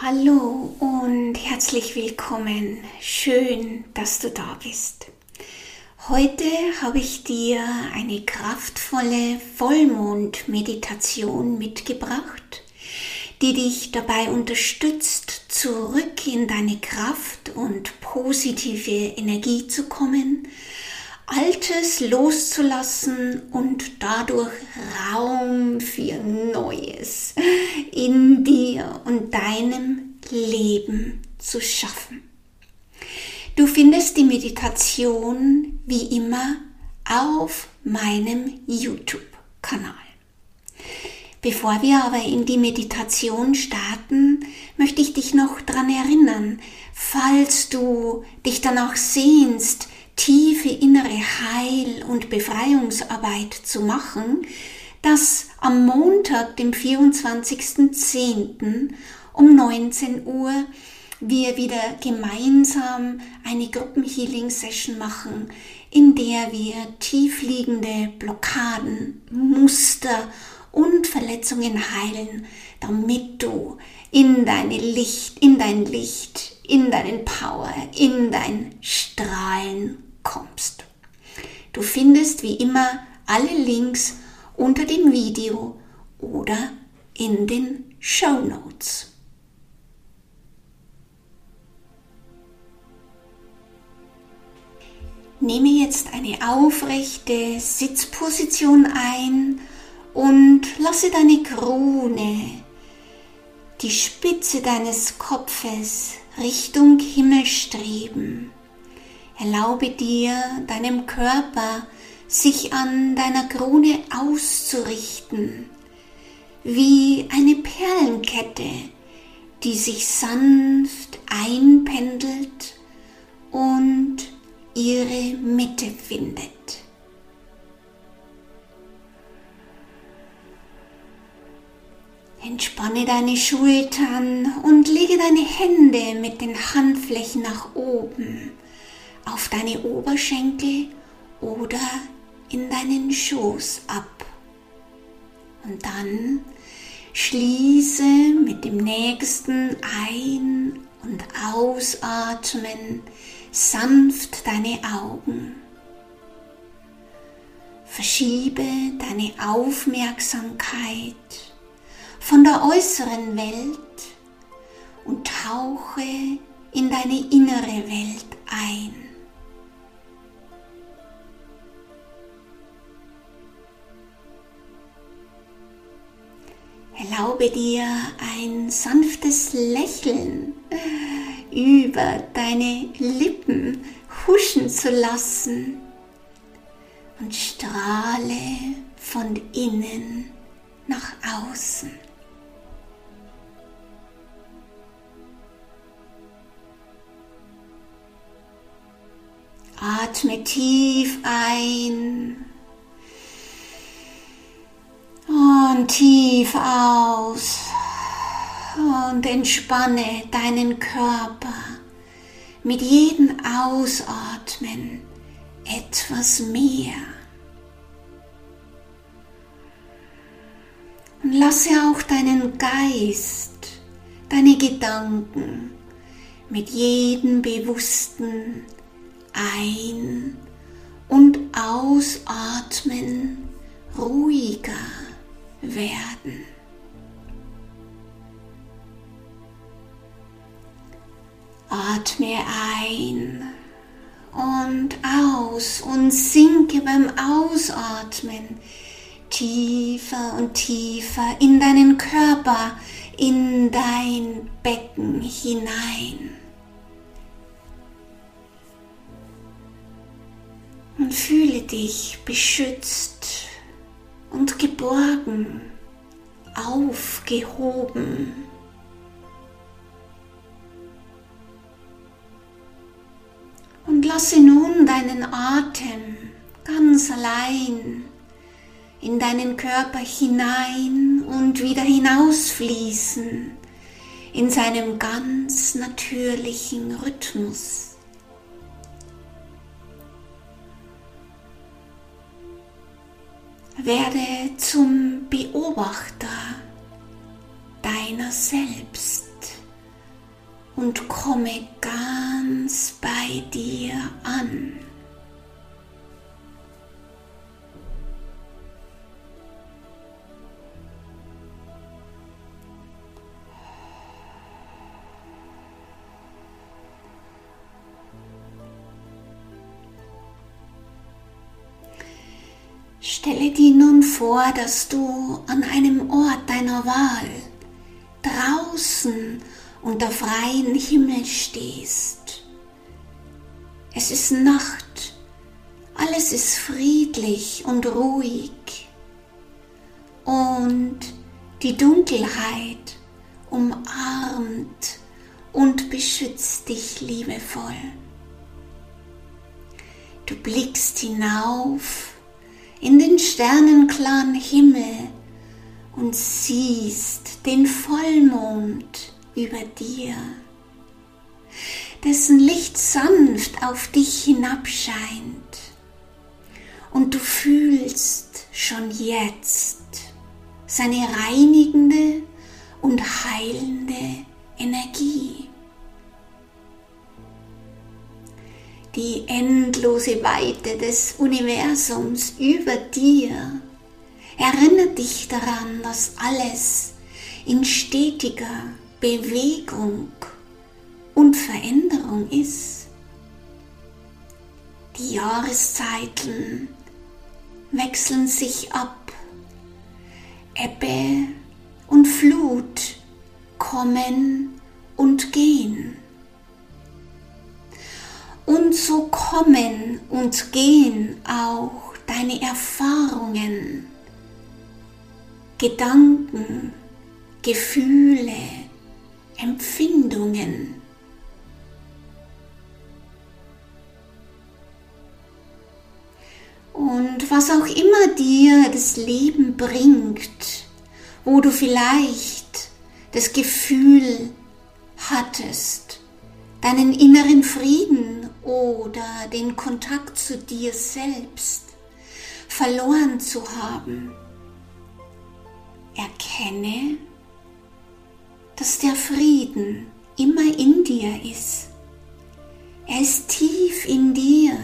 Hallo und herzlich willkommen. Schön, dass du da bist. Heute habe ich dir eine kraftvolle Vollmond-Meditation mitgebracht, die dich dabei unterstützt, zurück in deine Kraft und positive Energie zu kommen, Altes loszulassen und dadurch Raum für Neues in dir und deinem Leben zu schaffen. Du findest die Meditation wie immer auf meinem YouTube-Kanal. Bevor wir aber in die Meditation starten, möchte ich dich noch daran erinnern, falls du dich danach sehnst, tiefe innere Heil- und Befreiungsarbeit zu machen, dass am Montag, dem 24.10. um 19 Uhr wir wieder gemeinsam eine Gruppenhealing-Session machen, in der wir tiefliegende Blockaden, Muster und Verletzungen heilen, damit du in deine Licht, in dein Licht, in deinen Power, in dein Strahlen kommst. Du findest wie immer alle Links unter dem Video oder in den Show Notes. Nehme jetzt eine aufrechte Sitzposition ein und lasse deine Krone, die Spitze deines Kopfes Richtung Himmel streben. Erlaube dir, deinem Körper sich an deiner Krone auszurichten, wie eine Perlenkette, die sich sanft einpendelt und ihre Mitte findet. Entspanne deine Schultern und lege deine Hände mit den Handflächen nach oben auf deine Oberschenkel oder in deinen Schoß ab. Und dann schließe mit dem nächsten Ein- und Ausatmen sanft deine Augen. Verschiebe deine Aufmerksamkeit von der äußeren Welt und tauche in deine innere Welt ein. Erlaube dir ein sanftes Lächeln über deine Lippen huschen zu lassen und strahle von innen nach außen. Atme tief ein und tief aus. Und entspanne deinen Körper. Mit jedem Ausatmen etwas mehr. Und lasse auch deinen Geist, deine Gedanken mit jedem bewussten Ein- und Ausatmen ruhiger werden. Atme ein und aus und sinke beim Ausatmen tiefer und tiefer in deinen Körper, in dein Becken hinein. Und fühle dich beschützt und geborgen, aufgehoben. Und lasse nun deinen Atem ganz allein in deinen Körper hinein und wieder hinausfließen in seinem ganz natürlichen Rhythmus. Werde zum Beobachter deiner selbst und komme ganz bei dir an. Vor, dass du an einem Ort deiner Wahl draußen unter freiem Himmel stehst. Es ist Nacht, alles ist friedlich und ruhig und die Dunkelheit umarmt und beschützt dich liebevoll. Du blickst hinauf in den sternenklaren Himmel und siehst den Vollmond über dir, dessen Licht sanft auf dich hinabscheint und du fühlst schon jetzt seine reinigende und heilende Energie. Die endlose Weite des Universums über dir Erinnere dich daran, dass alles in stetiger Bewegung und Veränderung ist. Die Jahreszeiten wechseln sich ab. Ebbe und Flut kommen und gehen. Und so kommen und gehen auch deine Erfahrungen Gedanken, Gefühle, Empfindungen. Und was auch immer dir das Leben bringt, wo du vielleicht das Gefühl hattest, deinen inneren Frieden oder den Kontakt zu dir selbst verloren zu haben Erkenne, dass der Frieden immer in dir ist. Er ist tief in dir,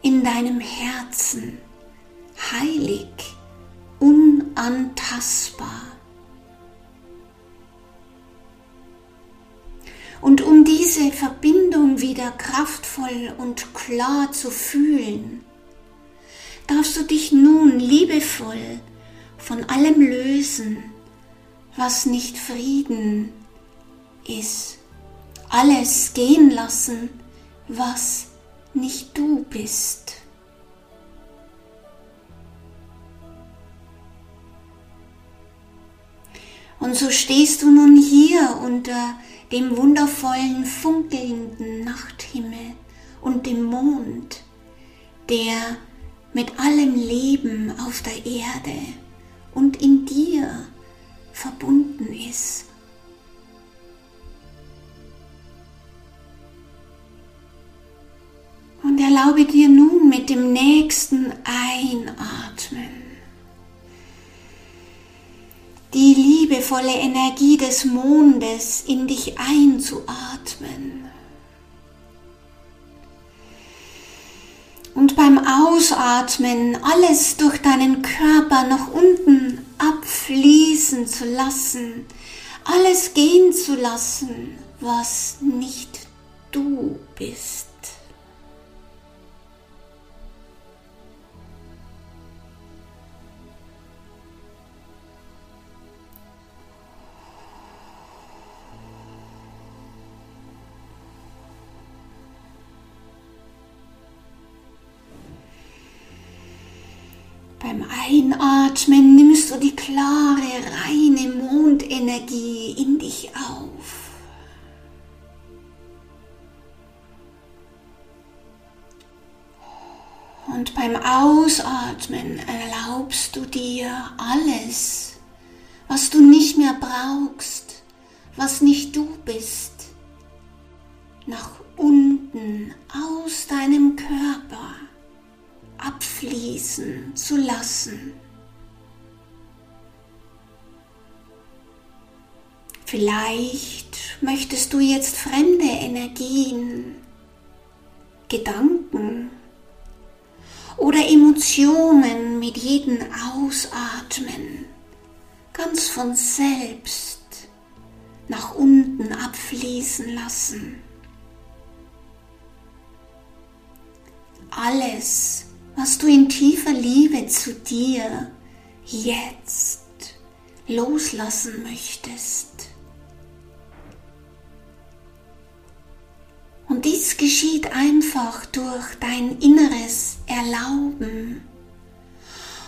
in deinem Herzen, heilig, unantastbar. Und um diese Verbindung wieder kraftvoll und klar zu fühlen, darfst du dich nun liebevoll von allem lösen, was nicht Frieden ist. Alles gehen lassen, was nicht du bist. Und so stehst du nun hier unter dem wundervollen, funkelnden Nachthimmel und dem Mond, der mit allem Leben auf der Erde und in dir verbunden ist. Und erlaube dir nun mit dem nächsten Einatmen die liebevolle Energie des Mondes in dich einzuatmen. und beim Ausatmen alles durch deinen Körper nach unten abfließen zu lassen, alles gehen zu lassen, was nicht du bist. Einatmen nimmst du die klare, reine Mondenergie in dich auf. Und beim Ausatmen erlaubst du dir alles, was du nicht mehr brauchst, was nicht du bist, nach unten aus deinem Körper abfließen zu lassen. Vielleicht möchtest du jetzt fremde Energien, Gedanken oder Emotionen mit jedem Ausatmen ganz von selbst nach unten abfließen lassen. Alles, was du in tiefer Liebe zu dir jetzt loslassen möchtest. Geschieht einfach durch dein inneres Erlauben.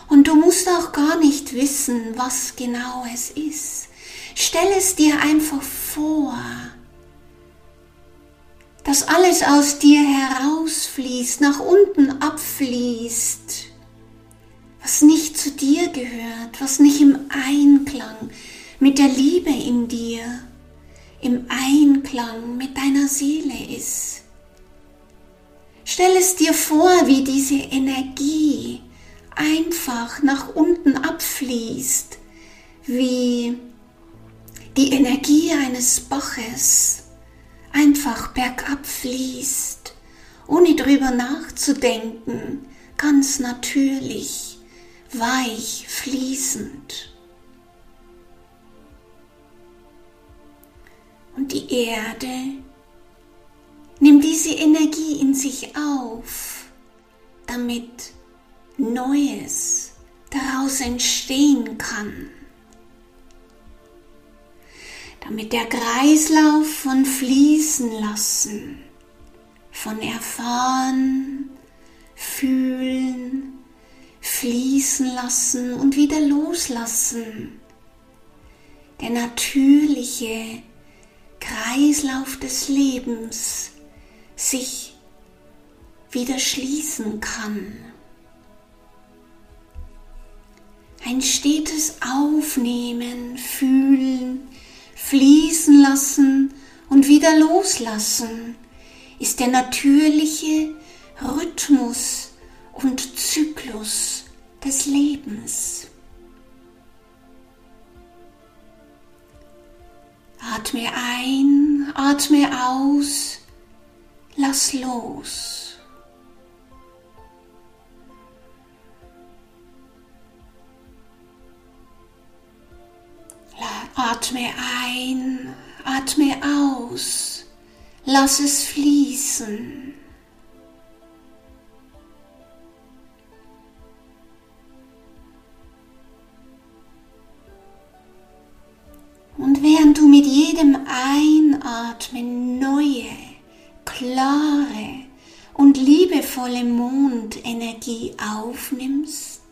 Und du musst auch gar nicht wissen, was genau es ist. Stell es dir einfach vor, dass alles aus dir herausfließt, nach unten abfließt, was nicht zu dir gehört, was nicht im Einklang mit der Liebe in dir, im Einklang mit deiner Seele ist. Stell es dir vor, wie diese Energie einfach nach unten abfließt, wie die Energie eines Baches einfach bergab fließt, ohne drüber nachzudenken, ganz natürlich, weich, fließend. Und die Erde nimmt diese Energie in sich auf, damit Neues daraus entstehen kann. Damit der Kreislauf von fließen lassen, von erfahren, fühlen, fließen lassen und wieder loslassen. Der natürliche Kreislauf des Lebens sich wieder schließen kann. Ein stetes Aufnehmen, Fühlen, Fließen lassen und wieder loslassen ist der natürliche Rhythmus und Zyklus des Lebens. Atme ein, atme aus, lass los. Atme ein, atme aus, lass es fließen. Und während du mit jedem Einatmen neue, klare und liebevolle Mondenergie aufnimmst,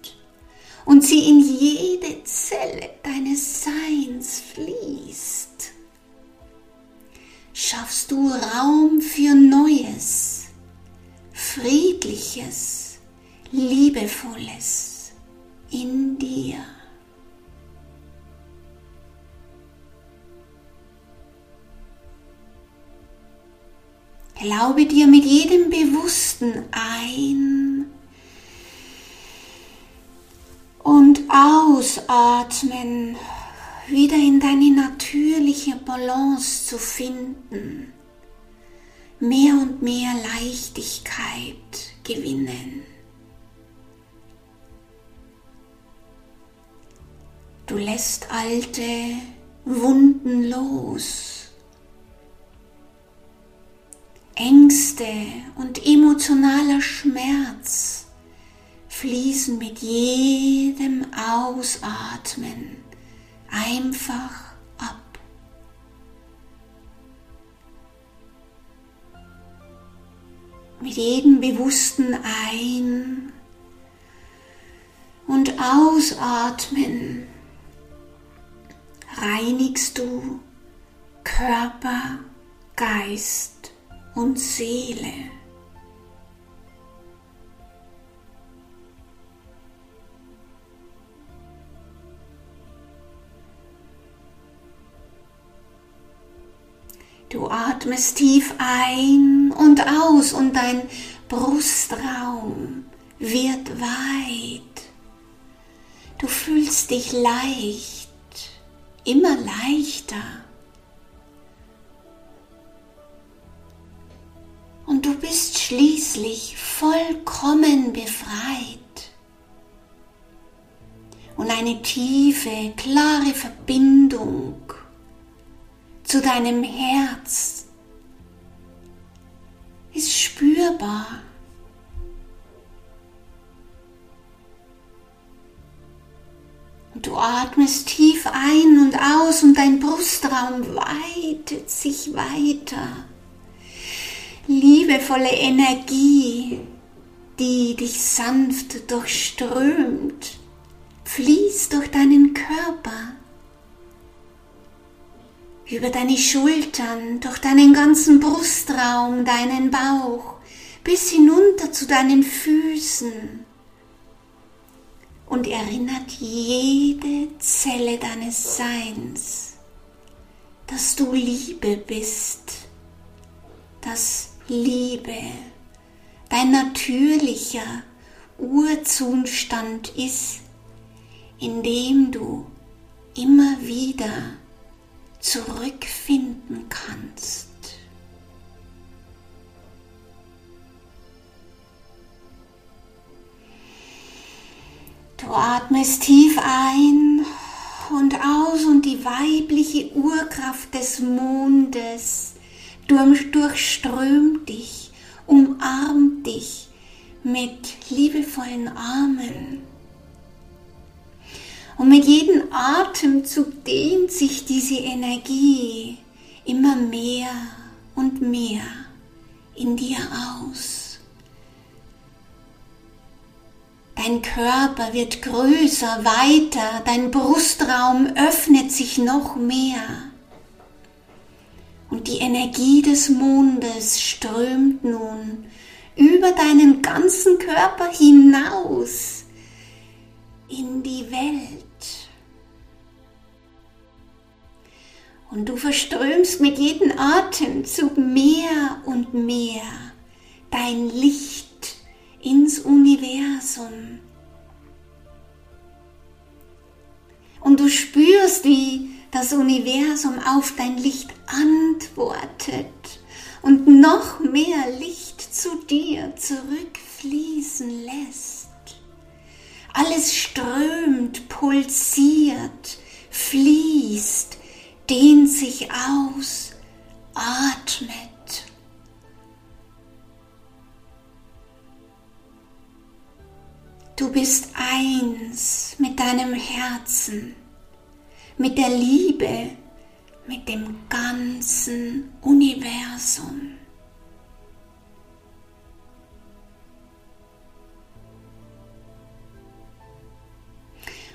und sie in jede Zelle deines Seins fließt, schaffst du Raum für Neues, Friedliches, Liebevolles in dir. Erlaube dir mit jedem bewussten Ein- und ausatmen, wieder in deine natürliche Balance zu finden, mehr und mehr Leichtigkeit gewinnen. Du lässt alte Wunden los. Ängste und emotionaler Schmerz fließen mit jedem Ausatmen einfach ab. Mit jedem bewussten Ein- und Ausatmen reinigst du Körper, Geist und Seele. Du atmest tief ein und aus und dein Brustraum wird weit. Du fühlst dich leicht, immer leichter. Bist schließlich vollkommen befreit. Und eine tiefe, klare Verbindung zu deinem Herz ist spürbar. Und du atmest tief ein und aus und dein Brustraum weitet sich weiter liebevolle Energie, die dich sanft durchströmt, fließt durch deinen Körper, über deine Schultern, durch deinen ganzen Brustraum, deinen Bauch, bis hinunter zu deinen Füßen und erinnert jede Zelle deines Seins, dass du Liebe bist, dass Liebe dein natürlicher Urzustand ist, in dem du immer wieder zurückfinden kannst. Du atmest tief ein und aus und die weibliche Urkraft des Mondes durchströmt dich, umarmt dich mit liebevollen Armen. Und mit jedem Atemzug dehnt sich diese Energie immer mehr und mehr in dir aus. Dein Körper wird größer, weiter, dein Brustraum öffnet sich noch mehr. Und die Energie des Mondes strömt nun über deinen ganzen Körper hinaus in die Welt. Und du verströmst mit jedem Atemzug mehr und mehr dein Licht ins Universum. Und du spürst, wie das Universum auf dein Licht antwortet und noch mehr Licht zu dir zurückfließen lässt. Alles strömt, pulsiert, fließt, dehnt sich aus, atmet. Du bist eins mit deinem Herzen mit der Liebe, mit dem ganzen Universum.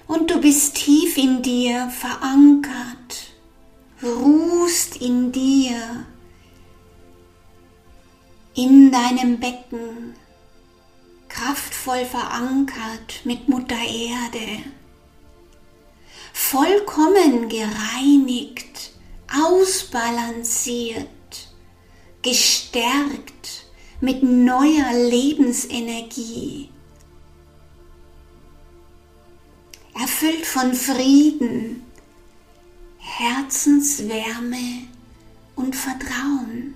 Und du bist tief in dir verankert, ruhst in dir, in deinem Becken, kraftvoll verankert mit Mutter Erde vollkommen gereinigt, ausbalanciert, gestärkt mit neuer Lebensenergie, erfüllt von Frieden, Herzenswärme und Vertrauen.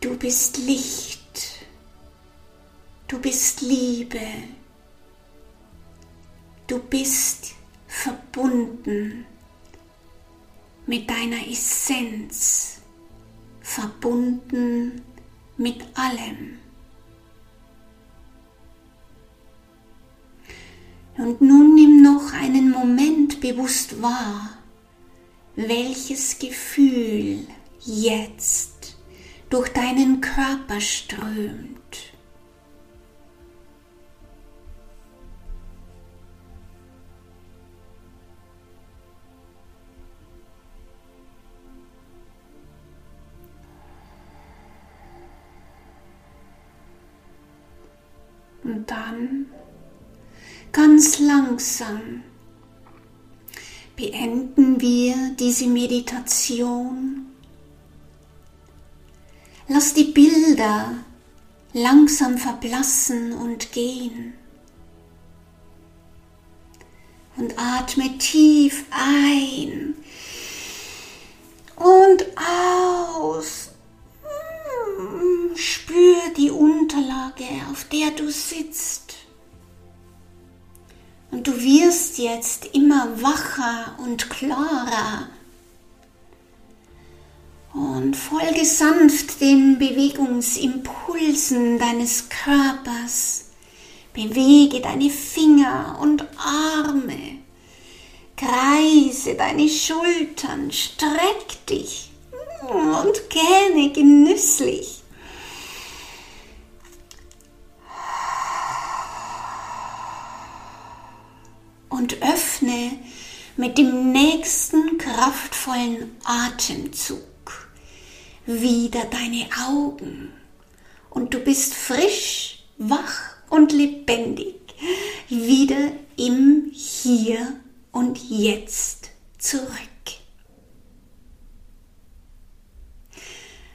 Du bist Licht. Du bist Liebe. Du bist verbunden mit deiner Essenz, verbunden mit allem. Und nun nimm noch einen Moment bewusst wahr, welches Gefühl jetzt durch deinen Körper strömt. Ganz langsam beenden wir diese Meditation. Lass die Bilder langsam verblassen und gehen. Und atme tief ein und aus. Hm, spür die Unterlage, auf der du sitzt. Und du wirst jetzt immer wacher und klarer. Und folge sanft den Bewegungsimpulsen deines Körpers. Bewege deine Finger und Arme. Kreise deine Schultern, streck dich und gähne genüsslich. Mit dem nächsten kraftvollen Atemzug wieder deine Augen. Und du bist frisch, wach und lebendig, wieder im Hier und Jetzt zurück.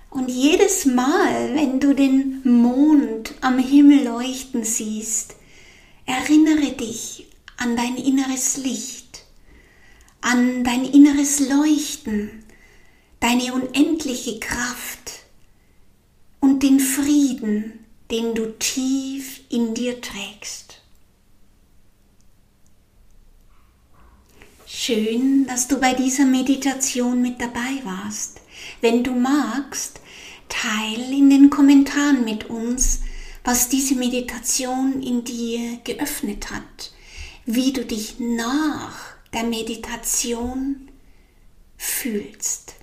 Und jedes Mal, wenn du den Mond am Himmel leuchten siehst, erinnere dich an dein inneres Licht, an dein inneres Leuchten, deine unendliche Kraft und den Frieden, den du tief in dir trägst. Schön, dass du bei dieser Meditation mit dabei warst. Wenn du magst, teil in den Kommentaren mit uns, was diese Meditation in dir geöffnet hat, wie du dich nach der Meditation fühlst.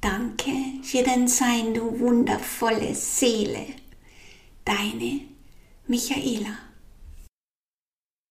Danke für dein Sein, du wundervolle Seele. Deine Michaela.